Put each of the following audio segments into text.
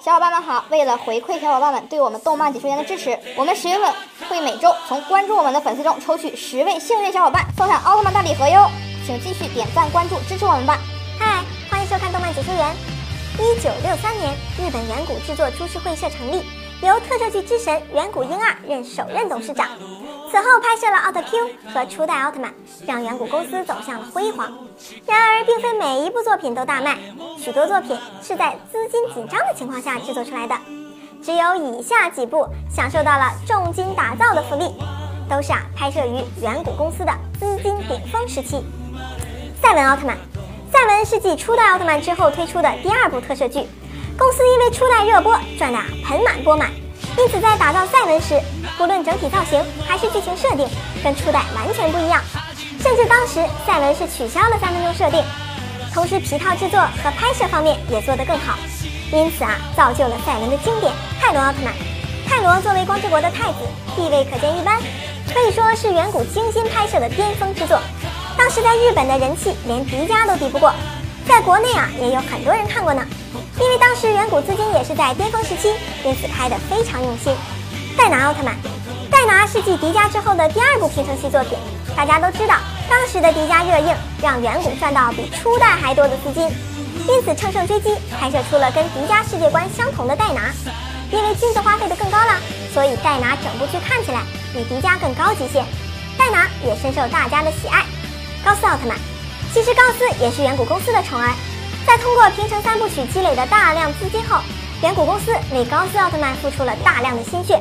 小伙伴们好！为了回馈小伙伴们对我们动漫解说员的支持，我们十月份会每周从关注我们的粉丝中抽取十位幸运小伙伴，送上奥特曼大礼盒哟！请继续点赞关注支持我们吧！嗨，欢迎收看动漫解说员。一九六三年，日本远古制作株式会社成立，由特摄剧之神远古婴二任首任董事长。此后拍摄了奥特 Q 和初代奥特曼，让远古公司走向了辉煌。然而，并非每一部作品都大卖，许多作品是在资金紧张的情况下制作出来的。只有以下几部享受到了重金打造的福利，都是啊拍摄于远古公司的资金顶峰时期。赛文奥特曼，赛文是继初代奥特曼之后推出的第二部特摄剧，公司因为初代热播赚得盆满钵满。因此，在打造赛文时，不论整体造型还是剧情设定，跟初代完全不一样。甚至当时赛文是取消了三分钟设定，同时皮套制作和拍摄方面也做得更好。因此啊，造就了赛文的经典泰罗奥特曼。泰罗作为光之国的太子，地位可见一斑，可以说是远古精心拍摄的巅峰之作。当时在日本的人气连迪迦都敌不过，在国内啊也有很多人看过呢。因为当时远古资金也是在巅峰时期，因此拍得非常用心。戴拿奥特曼，戴拿是继迪迦之后的第二部平成系作品。大家都知道，当时的迪迦热映，让远古赚到比初代还多的资金，因此乘胜追击，拍摄出了跟迪迦世界观相同的戴拿。因为金子花费的更高了，所以戴拿整部剧看起来比迪迦更高级些。戴拿也深受大家的喜爱。高斯奥特曼，其实高斯也是远古公司的宠儿。在通过平成三部曲积累的大量资金后，远古公司为高斯奥特曼付出了大量的心血。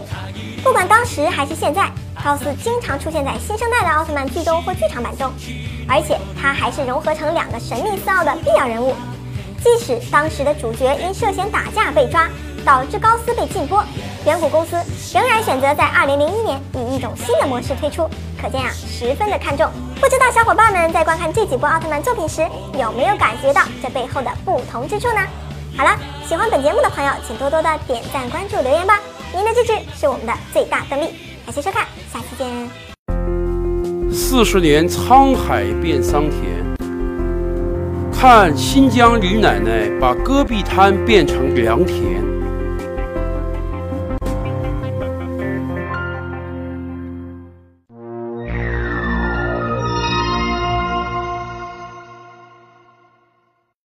不管当时还是现在，高斯经常出现在新生代的奥特曼剧中或剧场版中，而且他还是融合成两个神秘四奥的必要人物。即使当时的主角因涉嫌打架被抓，导致高斯被禁播，远古公司仍然选择在2001年以一种新的模式推出，可见啊，十分的看重。不知道小伙伴们在观看这几部奥特曼作品时，有没有感觉到这背后的不同之处呢？好了，喜欢本节目的朋友，请多多的点赞、关注、留言吧！您的支持是我们的最大动力。感谢收看，下期见。四十年沧海变桑田，看新疆李奶奶把戈壁滩变成良田。